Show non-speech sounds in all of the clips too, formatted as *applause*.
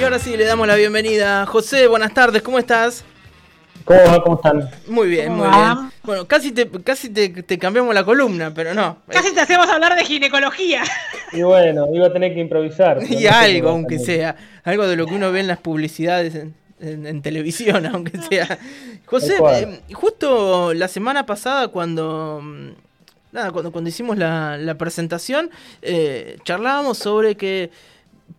Y ahora sí, le damos la bienvenida. José, buenas tardes, ¿cómo estás? ¿Cómo va? ¿Cómo están? Muy bien, muy bien. Bueno, casi te, casi te, cambiamos la columna, pero no. Casi te hacemos hablar de ginecología. Y bueno, iba a tener que improvisar. *laughs* Y algo, aunque sea. Algo de lo que uno ve en las publicidades en, televisión, *laughs* aunque sea. José, eh, justo la semana pasada cuando... Mm, nada, cuando, cuando hicimos la, la presentación, eh, charlábamos sobre que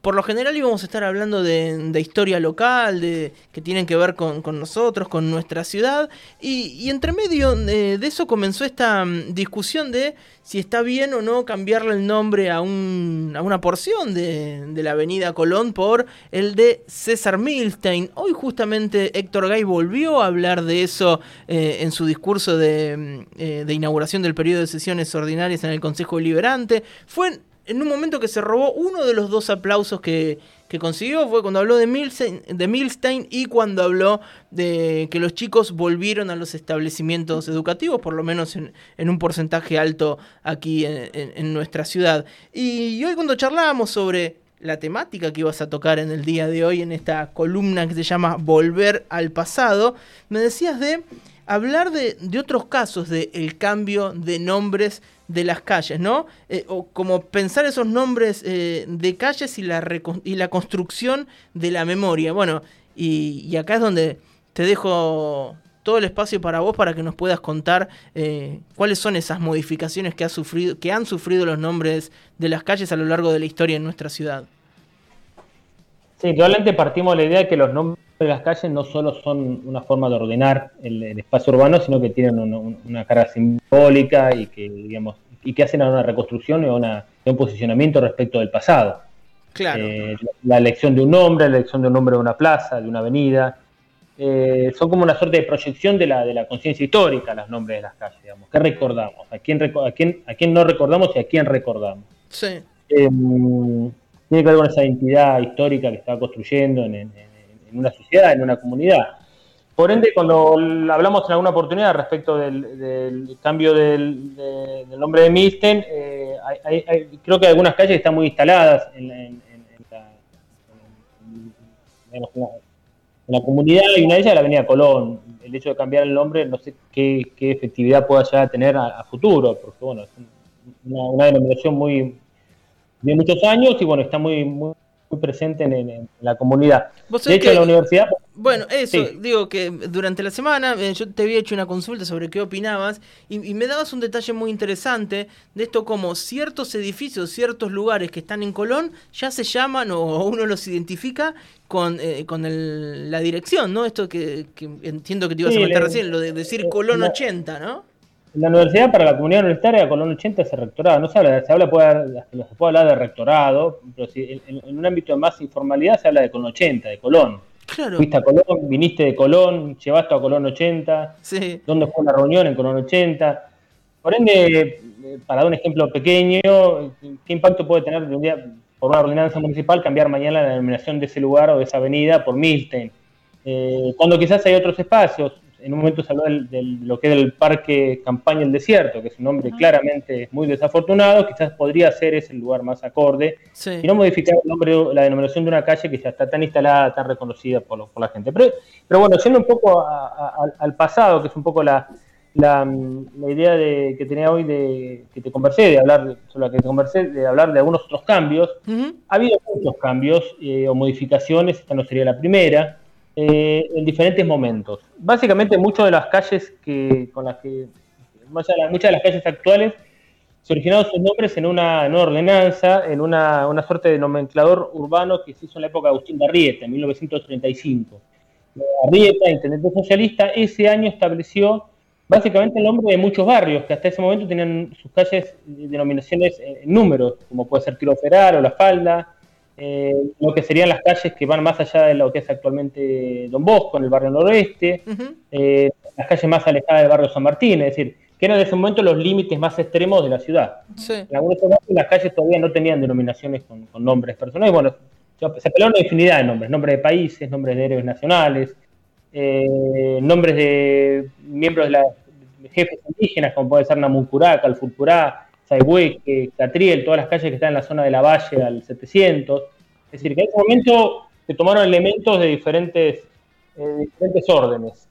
por lo general íbamos a estar hablando de, historia local, de que tienen que ver con, nosotros, con nuestra ciudad, y, entre medio de, eso comenzó esta mm, discusión de si está bien o no cambiarle el nombre a, un, a una porción de, la avenida Colón por el de César Milstein. Hoy justamente Héctor Gay volvió a hablar de eso eh, en su discurso de, mm, eh, de inauguración del periodo de sesiones ordinarias en el Consejo Deliberante. Fue en un momento que se robó uno de los dos aplausos que, consiguió, fue cuando habló de Milstein, y cuando habló de que los chicos volvieron a los establecimientos educativos, por lo menos en, un porcentaje alto aquí en, nuestra ciudad. Y, hoy cuando charlábamos sobre la temática que ibas a tocar en el día de hoy, en esta columna que se llama Volver al pasado, me decías de hablar de, de otros casos del el cambio de nombres de las calles, ¿no? Eh, o como pensar esos nombres eh, de calles y la, y la construcción de la memoria. Bueno, y, acá es donde te dejo todo el espacio para vos para que nos puedas contar eh, cuáles son esas modificaciones que, ha sufrido, que han sufrido los nombres de las calles a lo largo de la historia en nuestra ciudad. Sí, probablemente partimos de la idea de que los nombres de las calles no solo son una forma de ordenar el, espacio urbano, sino que tienen una, carga simbólica y que, digamos, y que hacen una reconstrucción y una, un posicionamiento respecto del pasado. Claro. Eh, la elección de un nombre, la elección de un nombre de una plaza, de una avenida, eh, son como una suerte de proyección de la, de la conciencia histórica, los nombres de las calles, digamos. ¿Qué recordamos? ¿A quién, a, quién, ¿A quién no recordamos y a quién recordamos? Sí. Em, tiene que ver con esa identidad histórica que estaba construyendo en una sociedad, en una comunidad. Por ende, cuando hablamos en alguna oportunidad respecto del, cambio del, nombre de Misten, eh, creo que algunas calles están muy instaladas en, la, comunidad y una de ellas es la Avenida Colón. El hecho de cambiar el nombre no sé qué, efectividad pueda llegar tener a, futuro, porque bueno, es una, denominación muy de muchos años y bueno, está muy, muy muy presente en, la comunidad. De hecho, la universidad... Bueno, eso, digo que durante la semana eh, yo te había hecho una consulta sobre qué opinabas y, me dabas un detalle muy interesante de esto como ciertos edificios, ciertos lugares que están en Colón ya se llaman o uno los identifica con, eh, con la dirección, ¿no? Esto que, entiendo que te ibas a comentar recién, lo de decir Colón 80, ¿no? La universidad para la comunidad universitaria Colón 80 es el rectorado. No se habla, se habla puede, se puede hablar de rectorado, pero si en, un ámbito de más informalidad se habla de Colón 80, de Colón. Claro. Fuiste a Colón, viniste de Colón, llevaste a Colón 80. Sí. ¿Dónde fue la reunión en Colón 80? Por ende, eh, para dar un ejemplo pequeño, ¿qué impacto puede tener un día, por una ordenanza municipal, cambiar mañana la denominación de ese lugar o de esa avenida por Milstein? Eh, cuando quizás hay otros espacios, en un momento se habló de lo que es el Parque Campaña El Desierto, que es un nombre claramente muy desafortunado, quizás podría ser ese el lugar más acorde, y no modificar el nombre, la denominación de una calle que ya está tan instalada, tan reconocida por, la gente. Pero, pero, bueno, yendo un poco al pasado, que es un poco la, la, idea de, que tenía hoy de que te conversé, de hablar sobre la que te conversé, de hablar de algunos otros cambios. Ha habido muchos cambios eh, o modificaciones, esta no sería la primera. Eh, en diferentes momentos. Básicamente muchas de las calles que con las que muchas de las calles actuales se originaron sus nombres en una, ordenanza, en una, suerte de nomenclador urbano que se hizo en la época de Agustín de Arrieta, en 1935. Arrieta, intendente socialista, ese año estableció básicamente el nombre de muchos barrios que hasta ese momento tenían sus calles denominaciones en números, como puede ser Tiro Ferrar o La Falda, eh, lo que serían las calles que van más allá de lo que es actualmente Don Bosco, en el barrio noroeste, eh, las calles más alejadas del barrio San Martín, es decir, que eran en ese momento los límites más extremos de la ciudad. En algunos casos las calles todavía no tenían denominaciones con, nombres personales, bueno, se apelaron una infinidad de nombres, nombres de países, nombres de héroes nacionales, eh, nombres de miembros de las jefes indígenas, como puede ser Namuncurá, Calfurcurá, Saihueque, Catriel, todas las calles que están en la zona de la Valle al 700. Es decir, que en ese momento se tomaron elementos de diferentes, eh, diferentes órdenes.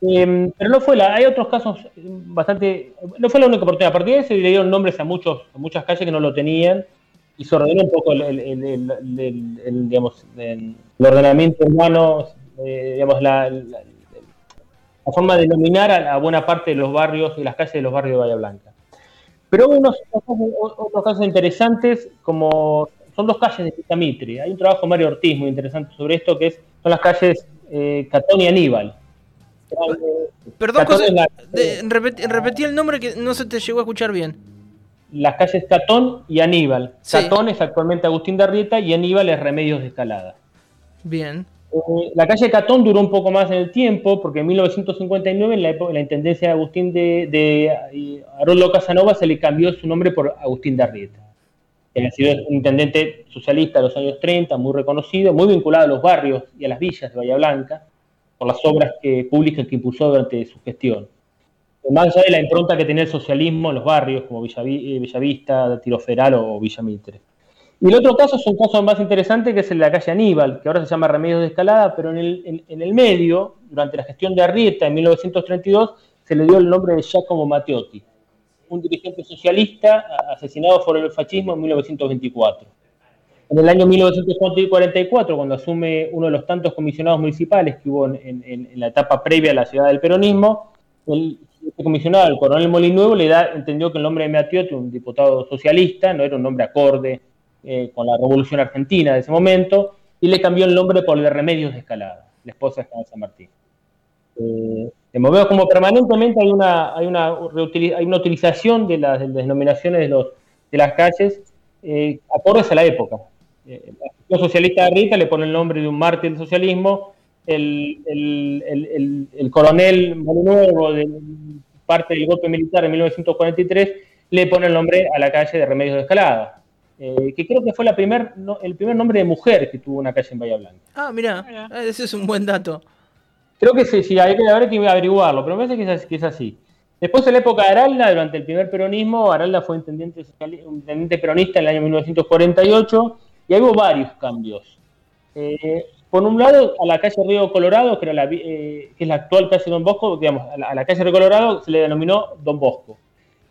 Em, pero no fue la, hay otros casos bastante, no fue la única oportunidad. A partir de eso se le dieron nombres a, muchos, muchas calles que no lo tenían y se ordenó un poco el, digamos, el ordenamiento humano, eh, digamos, la, forma de denominar a, buena parte de los barrios y las calles de los barrios de Bahía Blanca. Pero hubo unos, otros casos interesantes, como son dos calles de Pitamitre. Hay un trabajo de Mario Ortiz muy interesante sobre esto, que es, son las calles eh, Catón y Aníbal. Perdón, José, repetí, el nombre que no se te llegó a escuchar bien. Las calles Catón y Aníbal. Catón es actualmente Agustín de Arrieta y Aníbal es Remedios de Escalada. Bien. Eh, la calle Catón duró un poco más en el tiempo, porque en 1959, en la, la intendencia de Agustín de, de Arolo Casanova, se le cambió su nombre por Agustín de Arrieta. Que ha sido intendente socialista de los años 30, muy reconocido, muy vinculado a los barrios y a las villas de Bahía Blanca, por las obras que, públicas que impulsó durante su gestión. Más allá de la impronta que tenía el socialismo en los barrios, como eh, Villavista, Tiro Federal o Villa Mitre. Y el otro caso es un caso más interesante que es el de la calle Aníbal, que ahora se llama Remedios de Escalada, pero en el, en, el medio, durante la gestión de Arrieta en 1932, se le dio el nombre de Giacomo Matteotti, un dirigente socialista asesinado por el fascismo en 1924. En el año 1944, cuando asume uno de los tantos comisionados municipales que hubo en, la etapa previa a la ciudad del peronismo, el, este comisionado, el coronel Molinuevo, le da, entendió que el nombre de Matteotti, un diputado socialista, no era un nombre acorde eh, con la Revolución Argentina de ese momento, y le cambió el nombre por el de Remedios de Escalada, la esposa de San Martín. Eh, veo como permanentemente hay una, hay una, hay una utilización de las, denominaciones de, los, de las calles eh, acordes a la época. Eh, la socialista de Rita le pone el nombre de un mártir del socialismo, el, el, el, coronel Molinuevo, de parte del golpe militar en 1943, le pone el nombre a la calle de Remedios de Escalada. Eh, que creo que fue la primer, el primer nombre de mujer que tuvo una calle en Bahía Blanca. Ah, mira, ese es un buen dato. Creo que sí, sí hay que, haber que averiguarlo, pero me parece que es, que es, así. Después, en la época de Aralda, durante el primer peronismo, Aralda fue intendente, intendente peronista en el año 1948 y hubo varios cambios. Eh, por un lado, a la calle Río Colorado, que, era la, eh, que es la actual calle Don Bosco, digamos, a la calle Río Colorado se le denominó Don Bosco.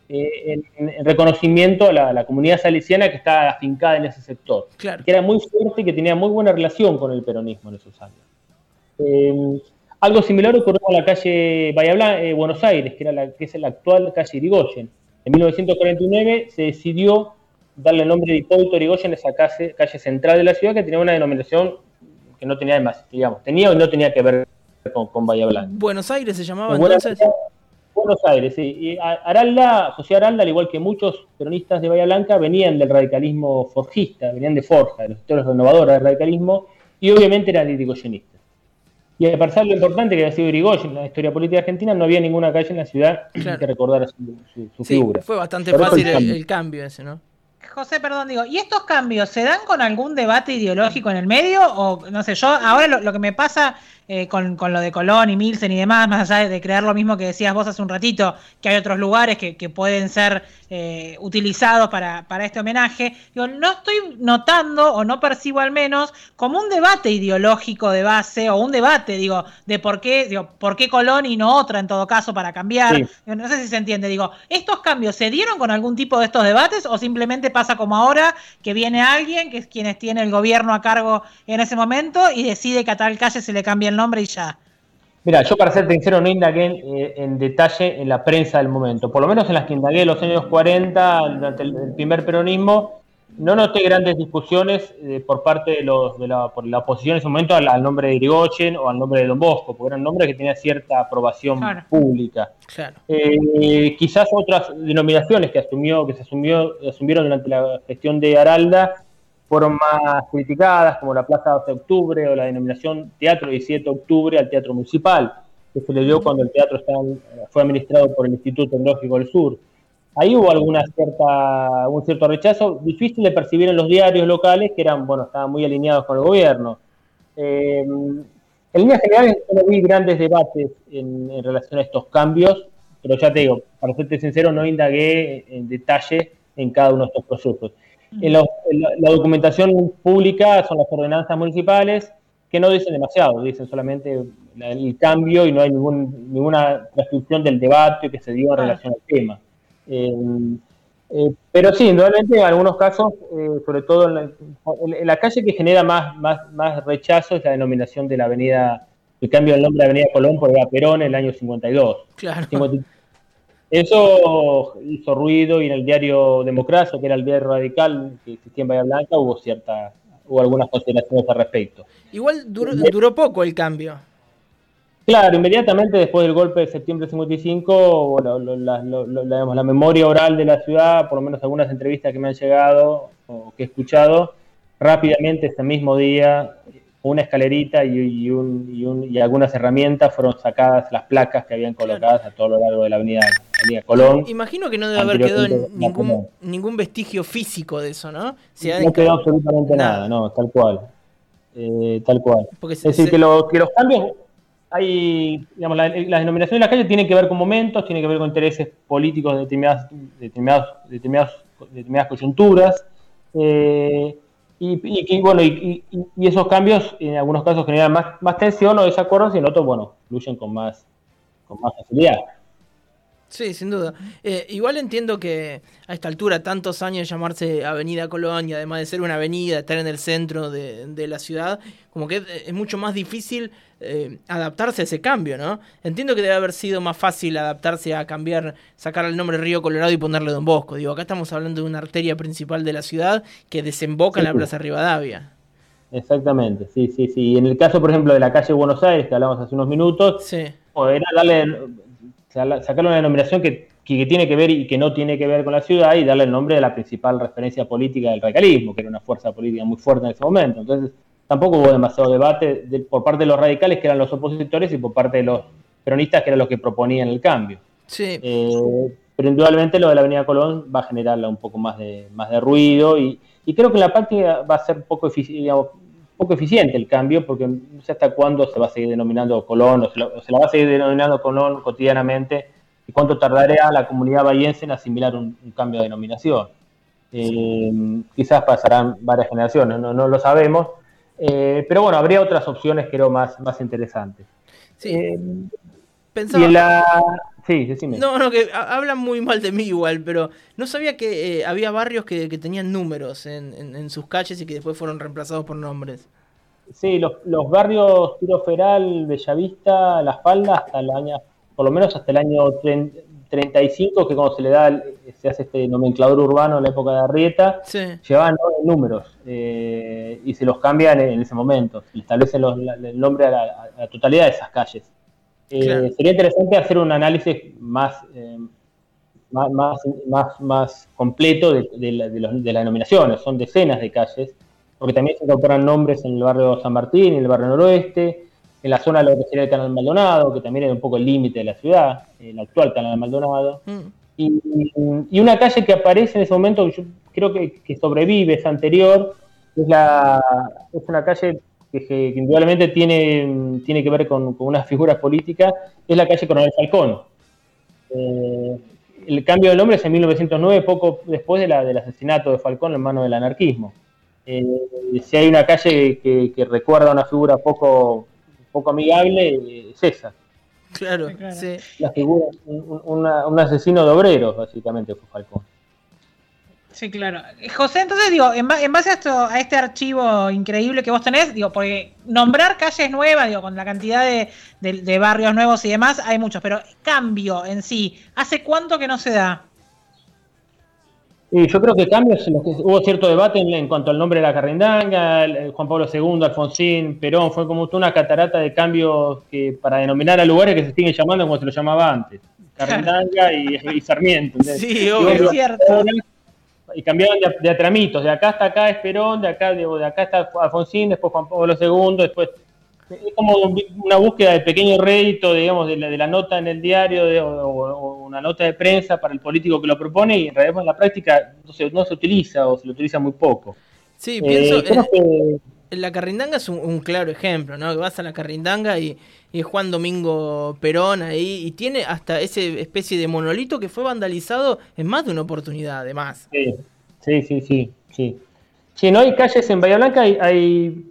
Eh, en, reconocimiento a la, comunidad salesiana que está afincada en ese sector, que era muy fuerte y que tenía muy buena relación con el peronismo en esos años. Algo similar ocurrió en la calle Bahía eh, Buenos Aires, que, era la, que es la actual calle Irigoyen. En 1949 se decidió darle el nombre de Hipólito Irigoyen a esa calle, calle central de la ciudad que tenía una denominación que no tenía más, digamos, tenía o no tenía que ver con, con Bahía Blanca. Buenos Aires se llamaba entonces. Buenos Aires, sí. Y Aralda, José Aralda, al igual que muchos peronistas de Bahía Blanca, venían del radicalismo forjista, venían de Forja, de los sectores renovadores del radicalismo, y obviamente eran irigoyenistas. Y a pesar de lo importante que había sido Irigoyen en la historia política argentina, no había ninguna calle en la ciudad que recordara su, su, figura. Fue bastante fácil el, cambio ese, ¿no? José, perdón, digo, ¿y estos cambios se dan con algún debate ideológico en el medio? O no sé, yo ahora lo que me pasa eh, con, lo de Colón y Milsen y demás, más allá de, crear lo mismo que decías vos hace un ratito, que hay otros lugares que, pueden ser eh, utilizados para, este homenaje, digo, no estoy notando o no percibo al menos como un debate ideológico de base o un debate, digo, de por qué, digo, por qué Colón y no otra en todo caso para cambiar. no sé si se entiende, digo, ¿estos cambios se dieron con algún tipo de estos debates o simplemente pasa como ahora que viene alguien, que es quienes tiene el gobierno a cargo en ese momento y decide que a tal calle se le cambie el nombre y ya. Mira, yo para ser sincero no indagué eh, en detalle en la prensa del momento, por lo menos en las que indagué en los años 40, durante el, primer peronismo, no noté grandes discusiones eh, por parte de, los, de, la, por la oposición en ese momento al, nombre de Irigoyen o al nombre de Don Bosco, porque eran nombres que tenían cierta aprobación pública. Eh, quizás otras denominaciones que asumió, que se asumió, asumieron durante la gestión de Aralda fueron más criticadas, como la Plaza 12 de Octubre o la denominación Teatro 17 de Octubre al Teatro Municipal, que se le dio cuando el teatro fue administrado por el Instituto Tecnológico del Sur. Ahí hubo alguna cierta, un cierto rechazo, difícil de percibir en los diarios locales, que eran, bueno, estaban muy alineados con el gobierno. Eh, en líneas generales no vi grandes debates en, relación a estos cambios, pero ya te digo, para serte sincero, no indagué en detalle en cada uno de estos procesos. En, la documentación pública son las ordenanzas municipales que no dicen demasiado, dicen solamente el cambio y no hay ningún, ninguna restricción del debate que se dio en relación al tema. Eh, eh, pero sí, indudablemente en algunos casos, eh, sobre todo en la, calle que genera más, más, más rechazo es la denominación de la avenida, el cambio del nombre de Avenida Colón por Eva Perón en el año 52. Claro. Eso hizo ruido y en el diario Democracia, que era el diario radical que existía en Bahía Blanca, hubo cierta, hubo algunas consideraciones al respecto. Igual duró, poco el cambio. Claro, inmediatamente después del golpe de septiembre de 55, la, memoria oral de la ciudad, por lo menos algunas entrevistas que me han llegado o que he escuchado, rápidamente ese mismo día una escalerita y, y, algunas herramientas fueron sacadas las placas que habían colocadas a todo lo largo de la avenida, Colón. Imagino que no debe haber quedado ningún, ningún vestigio físico de eso, ¿no? no quedó absolutamente nada, no, tal cual. Eh, tal cual. es decir, que, los cambios, hay, digamos, la, denominación de la calle tiene que ver con momentos, tiene que ver con intereses políticos de determinadas, determinadas, determinadas coyunturas. Eh, y, bueno, y, esos cambios en algunos casos generan más, más tensión o desacuerdos y en otros, bueno, fluyen con más, con más facilidad. Sí, sin duda. Eh, igual entiendo que a esta altura, tantos años llamarse Avenida Colón y además de ser una avenida, estar en el centro de, la ciudad, como que es mucho más difícil eh, adaptarse a ese cambio, ¿no? Entiendo que debe haber sido más fácil adaptarse a cambiar, sacar el nombre Río Colorado y ponerle Don Bosco. Digo, acá estamos hablando de una arteria principal de la ciudad que desemboca en la Plaza Rivadavia. Exactamente, sí, sí, sí. En el caso, por ejemplo, de la calle Buenos Aires, que hablamos hace unos minutos, sí. era darle sacarle una denominación que, tiene que ver y que no tiene que ver con la ciudad y darle el nombre de la principal referencia política del radicalismo, que era una fuerza política muy fuerte en ese momento. Entonces, tampoco hubo demasiado debate por parte de los radicales, que eran los opositores, y por parte de los peronistas, que eran los que proponían el cambio. Sí. Eh, pero indudablemente lo de la Avenida Colón va a generarle un poco más de, más de ruido y, creo que en la práctica va a ser poco eficiente, poco eficiente el cambio, porque no sé hasta cuándo se va a seguir denominando Colón, o se, la va a seguir denominando Colón cotidianamente, y cuánto tardará la comunidad bahiense en asimilar un, cambio de denominación. Eh, quizás pasarán varias generaciones, no, lo sabemos, eh, pero bueno, habría otras opciones creo más, más interesantes. Sí. Eh, Pensaba... la... Sí, decime. No, no, que hablan muy mal de mí igual, pero no sabía que eh, había barrios que, tenían números en, sus calles y que después fueron reemplazados por nombres. Sí, los, barrios Tiro Feral, Bellavista, Las Faldas, hasta el año, por lo menos hasta el año 35, que cuando se le da, se hace este nomenclador urbano en la época de Arrieta, llevaban números eh, y se los cambian en, ese momento, establecen el nombre a la totalidad de esas calles. Eh, sería interesante hacer un análisis más, eh, más, más, más, completo de, de, las denominaciones. Son decenas de calles, porque también se incorporan nombres en el barrio San Martín, en el barrio noroeste, en la zona de lo que sería el Canal Maldonado, que también es un poco el límite de la ciudad, el actual Canal Maldonado. Mm. Y, una calle que aparece en ese momento, yo creo que, que sobrevive, es anterior, es, la, es una calle que, indudablemente tiene, tiene que ver con, con, unas figuras políticas, es la calle Coronel Falcón. Eh, el cambio de nombre es en 1909, poco después de la, del asesinato de Falcón en manos del anarquismo. Eh, si hay una calle que, recuerda a una figura poco, poco amigable, es esa. Claro, Sí. La figura, un asesino de obreros, básicamente, fue Falcón. Sí, claro. José, entonces digo, en, base a, esto, a este archivo increíble que vos tenés, digo, porque nombrar calles nuevas, digo, con la cantidad de, barrios nuevos y demás, hay muchos, pero cambio en sí, ¿hace cuánto que no se da? Y yo creo que cambios, hubo cierto debate en, cuanto al nombre de la Carrindanga, Juan Pablo II, Alfonsín, Perón, fue como una catarata de cambios que para denominar a lugares que se siguen llamando como se lo llamaba antes, Carrindanga y, Sarmiento. Sí, obvio. Es cierto y cambiaban de, atramitos, de acá hasta acá es Perón, de acá, de, acá está Alfonsín, después Juan Pablo II, después es como una búsqueda de pequeño rédito, digamos, de la, de la nota en el diario o, una nota de prensa para el político que lo propone y en realidad en la práctica no se, no se utiliza o se lo utiliza muy poco. Sí, pienso, eh, la Carrindanga es un, claro ejemplo, ¿no? Que vas a la Carrindanga y, y, Juan Domingo Perón ahí y tiene hasta ese especie de monolito que fue vandalizado en más de una oportunidad, además. Sí, sí, sí, sí. sí. Sí, no hay calles en Bahía Blanca, hay, hay,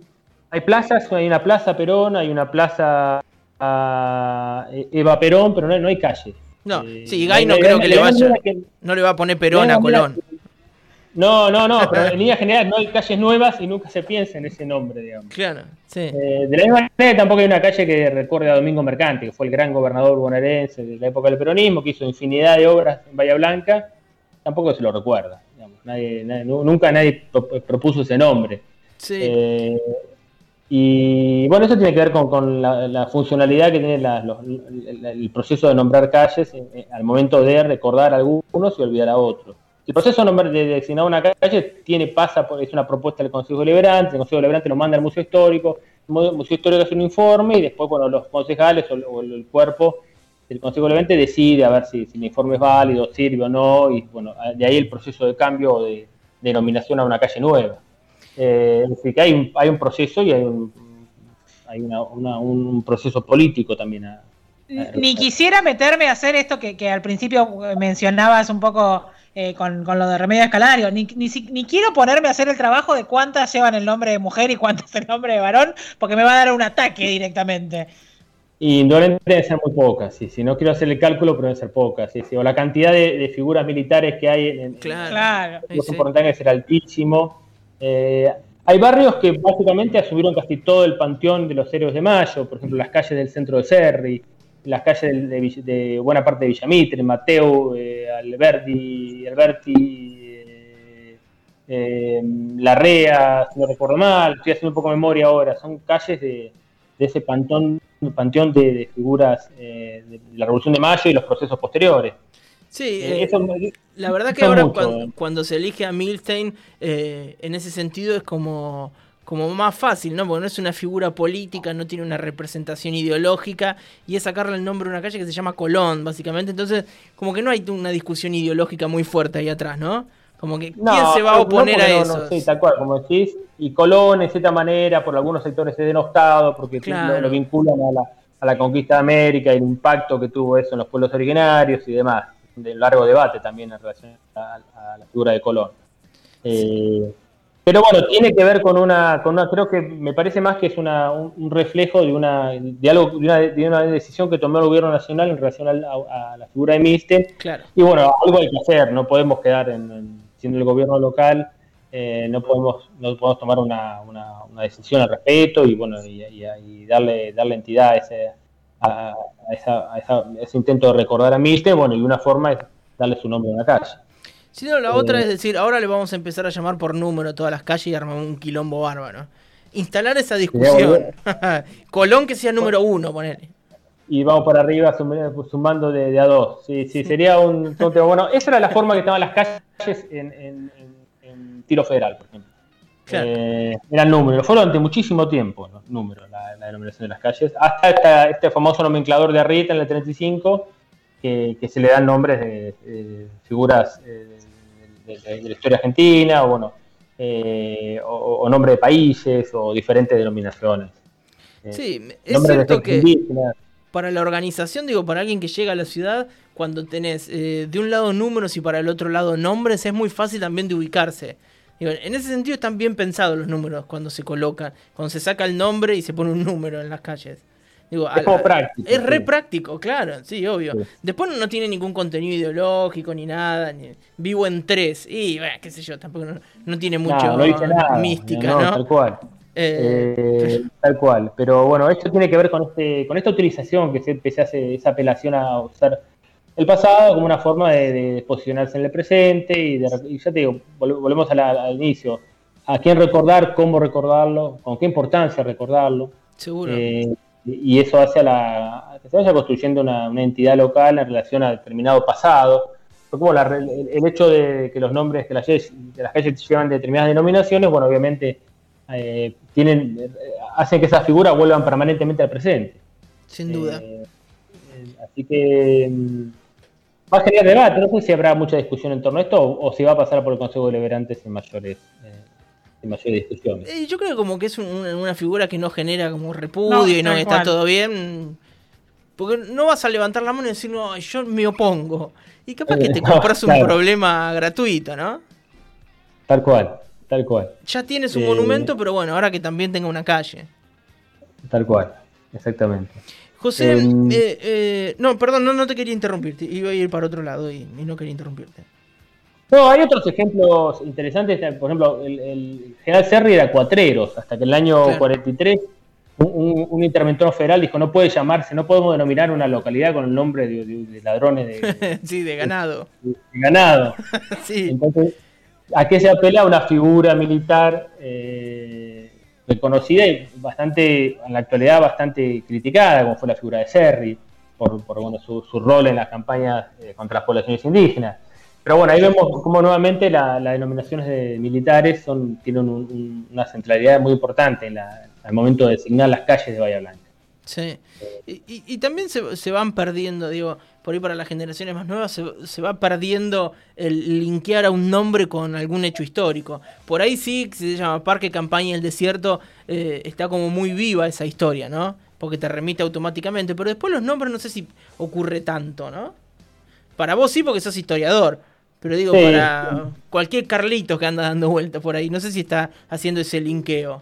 hay plazas, hay una plaza Perón, hay una plaza a Eva Perón, pero no, no hay calles. No, eh, sí, Gay no, creo que le vaya. no le va a poner Perón a Colón. No, no, no, pero *laughs* en línea general no hay calles nuevas y nunca se piensa en ese nombre, digamos. Claro, sí. Eh, de la misma manera tampoco hay una calle que recuerde a Domingo Mercante, que fue el gran gobernador bonaerense de la época del peronismo, que hizo infinidad de obras en Bahía Blanca, tampoco se lo recuerda. Digamos. Nadie, nunca nadie propuso ese nombre. Sí. Eh, y bueno, eso tiene que ver con, la, funcionalidad que tiene el, proceso de nombrar calles eh, al momento de recordar a algunos y olvidar a otros. El proceso de designar una calle tiene pasa por, es una propuesta del Consejo Deliberante, el Consejo Deliberante lo manda al Museo Histórico, el Museo Histórico hace un informe y después bueno, los concejales o, el cuerpo del Consejo Deliberante decide a ver si, el informe es válido, sirve o no, y bueno, de ahí el proceso de cambio de denominación a una calle nueva. Eh, es decir, que hay un, hay un proceso y hay un, hay un proceso político también. Ni quisiera meterme a hacer esto que, que al principio mencionabas un poco eh, con, lo de Remedio Escalario. Ni, ni, quiero ponerme a hacer el trabajo de cuántas llevan el nombre de mujer y cuántas el nombre de varón, porque me va a dar un ataque directamente. Y indolente deben ser muy pocas, sí. Si no quiero hacer el cálculo, pero deben ser pocas, sí, O la cantidad de, figuras militares que hay en, claro, los importantes ser altísimo. Eh, hay barrios que básicamente asumieron casi todo el panteón de los héroes de Mayo, por ejemplo, las calles del centro de Serri, las calles de, buena parte de Villamitre, Mateo, eh, Alberti, Alberti eh, eh, Larrea, si no recuerdo mal, estoy haciendo un poco de memoria ahora, son calles de, ese panteón, panteón de, figuras eh, de la Revolución de Mayo y los procesos posteriores. Sí, la verdad que ahora cuando, cuando, se elige a Milstein, en ese sentido es como como más fácil, ¿no? Porque no es una figura política, no tiene una representación ideológica y es sacarle el nombre a una calle que se llama Colón, básicamente. Entonces, como que no hay una discusión ideológica muy fuerte ahí atrás, ¿no? Como que, ¿quién se va a oponer a eso? No, sí, tal cual, como decís. Y Colón, de cierta manera, por algunos sectores es denostado porque lo, vinculan a la, conquista de América y el impacto que tuvo eso en los pueblos originarios y demás. De largo debate también en relación a, la figura de Colón. Eh, pero bueno, tiene que ver con una, con una, creo que me parece más que es una, un, reflejo de una, de algo, de una, de una, decisión que tomó el gobierno nacional en relación a, la figura de Miste. Claro. Y bueno, algo hay que hacer, no podemos quedar en, siendo el gobierno local, eh, no podemos, no podemos tomar una, una, decisión al respecto y bueno, y, darle, darle entidad a ese, a, ese intento de recordar a Miste, bueno, y una forma es darle su nombre a una calle. Si no, la otra es decir, ahora le vamos a empezar a llamar por número a todas las calles y armar un quilombo bárbaro. Instalar esa discusión. *laughs* Colón que sea número uno, ponele. Y vamos para arriba sumando de, a dos. Sí, sí, sería un Bueno, esa era la forma que estaban las calles en, tiro federal, por ejemplo. Eh, eran números. Fueron durante muchísimo tiempo los números, la, denominación de las calles. Hasta este famoso nomenclador de Arrieta en el 35, que, se le dan nombres de, figuras eh, de, la historia argentina, o bueno, eh, o, nombre de países, o diferentes denominaciones. Eh, sí, es cierto que para la organización, digo, para alguien que llega a la ciudad, cuando tenés eh, de un lado números y para el otro lado nombres, es muy fácil también de ubicarse. en ese sentido están bien pensados los números cuando se colocan, cuando se saca el nombre y se pone un número en las calles es práctico. Es re práctico, claro, sí, obvio. Después no tiene ningún contenido ideológico ni nada. vivo en tres. Y, bueno, qué sé yo, tampoco no, tiene mucho mística, ¿no? Tal cual. Eh, eh, *laughs* tal cual. Pero bueno, esto tiene que ver con este con esta utilización que se, hace, esa apelación a usar el pasado como una forma de, posicionarse en el presente y, ya te digo, volvemos al inicio. A quién recordar, cómo recordarlo, con qué importancia recordarlo. Seguro. Eh, y eso hace a la, que se vaya construyendo una, entidad local en relación a determinado pasado. Como el, hecho de que los nombres que las, de las calles llevan determinadas denominaciones, bueno, obviamente eh, tienen, eh, hacen que esas figuras vuelvan permanentemente al presente. Sin duda. Eh, así que mm, va a generar debate. No sé si habrá mucha discusión en torno a esto o, si va a pasar por el Consejo de Deliberantes en discusión. Eh, yo creo como que es una figura que no genera como repudio y no está todo bien. Porque no vas a levantar la mano y decir, no, yo me opongo. Y capaz que te *laughs* compras un problema gratuito, ¿no? Tal cual. tal cual. Ya tiene su monumento, pero bueno, ahora que también tenga una calle. Tal cual, exactamente. José, em, eh, eh, no, perdón, no, no te quería interrumpirte, iba a ir para otro lado y, no quería interrumpirte. No, hay otros ejemplos interesantes, por ejemplo, el, general Serri era cuatreros, hasta que el año 43 un, interventor federal dijo no puede llamarse, no podemos denominar una localidad con el nombre de, ladrones de, *laughs* sí, de ganado. De, ganado. *laughs* sí. Entonces, ¿a qué se apela? Una figura militar eh, reconocida y bastante, en la actualidad bastante criticada, como fue la figura de Serri, por, bueno, su, rol en las campañas eh, contra las poblaciones indígenas. Pero bueno, ahí vemos cómo nuevamente las denominaciones de militares son, tienen una centralidad muy importante al momento de designar las calles de Bahía Blanca. Sí, y, también se, van perdiendo, digo, por ahí para las generaciones más nuevas se, va perdiendo el linkear a un nombre con algún hecho histórico. Por ahí sí, se llama Parque Campaña el Desierto, eh, está como muy viva esa historia, ¿no? Porque te remite automáticamente, pero después los nombres no sé si ocurre tanto, ¿no? Para vos sí, porque sos historiador, pero digo, para cualquier Carlito que anda dando vueltas por ahí, no sé si está haciendo ese linkeo.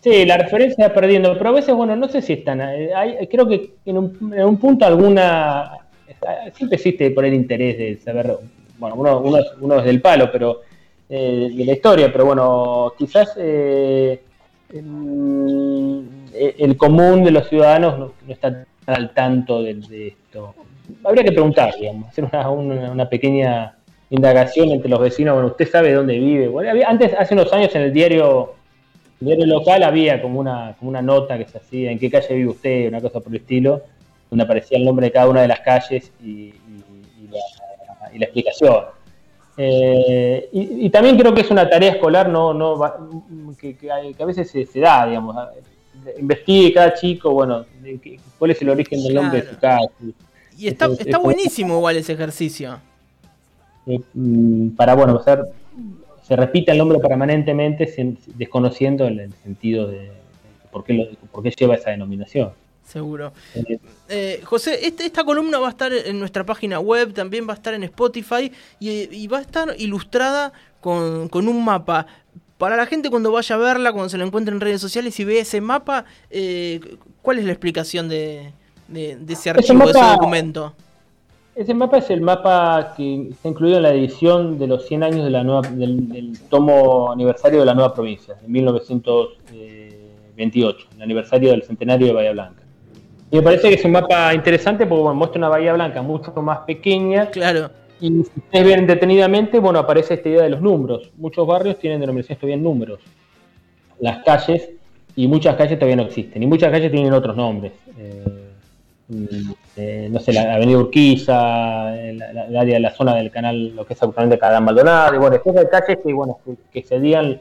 Sí, la referencia está perdiendo, pero a veces, bueno, no sé si están. Eh, hay, creo que en un, punto alguna. Siempre existe por el interés de saber. Bueno, uno, uno, es del palo, pero. Eh, de la historia, pero bueno, quizás. Eh, el, común de los ciudadanos no, está al tanto de, esto. Habría que preguntar, digamos, hacer una pequeña indagación entre los vecinos, bueno, usted sabe dónde vive. antes, hace unos años en el diario, diario local había como una, como una nota que se hacía, en qué calle vive usted, una cosa por el estilo, donde aparecía el nombre de cada una de las calles y, la, explicación. Eh, y, también creo que es una tarea escolar no, no que, a veces se, da, digamos. Investigue cada chico, bueno, cuál es el origen del nombre de su casa. Y está, está buenísimo igual ese ejercicio. Eh, mm, para, bueno, se repite el nombre permanentemente desconociendo el, sentido de, por, qué por qué lleva esa denominación. Seguro. Eh, eh, José, este, esta columna va a estar en nuestra página web, también va a estar en Spotify y, va a estar ilustrada con, un mapa. Para la gente cuando vaya a verla, cuando se la encuentre en redes sociales y ve ese mapa, ¿cuál es la explicación de, ese archivo, de ese documento? Ese mapa es el mapa que está incluido en la edición de los 100 años de la nueva, del, tomo aniversario de la nueva provincia, en 1928, el aniversario del centenario de Bahía Blanca. Y me parece que es un mapa interesante porque muestra una Bahía Blanca mucho más pequeña. Claro. Y si ustedes ven detenidamente, bueno, aparece esta idea de los números. Muchos barrios tienen denominaciones todavía en números. Las calles, y muchas calles todavía no existen. Y muchas calles tienen otros nombres. Eh, eh, no sé, la avenida Urquiza, el, área de la zona del canal, lo que es actualmente Cadán Maldonado, y bueno, después detalles que, bueno, que, cedían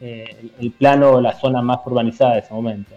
eh, el, plano, la zona más urbanizada de ese momento.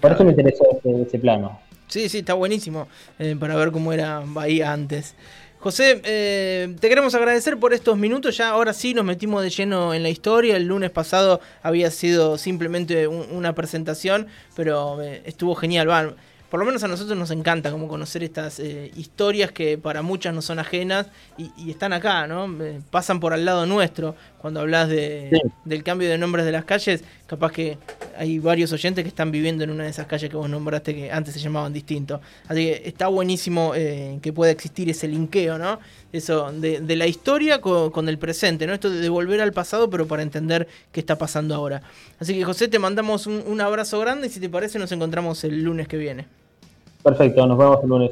Por eso me interesó ese, plano. Sí, sí, está buenísimo eh, para ver cómo era Bahía antes. José, te queremos agradecer por estos minutos. Ya ahora sí nos metimos de lleno en la historia. El lunes pasado había sido simplemente una presentación, pero estuvo genial. Van por lo menos a nosotros nos encanta como conocer estas eh, historias que para muchas no son ajenas y, están acá, ¿no? Eh, pasan por al lado nuestro. Cuando hablas de, del cambio de nombres de las calles, capaz que hay varios oyentes que están viviendo en una de esas calles que vos nombraste que antes se llamaban distinto. Así que está buenísimo eh, que pueda existir ese linkeo, ¿no? Eso, de, la historia con, el presente, ¿no? Esto de volver al pasado, pero para entender qué está pasando ahora. Así que José, te mandamos un abrazo grande y si te parece nos encontramos el lunes que viene. Perfecto, nos vemos el lunes.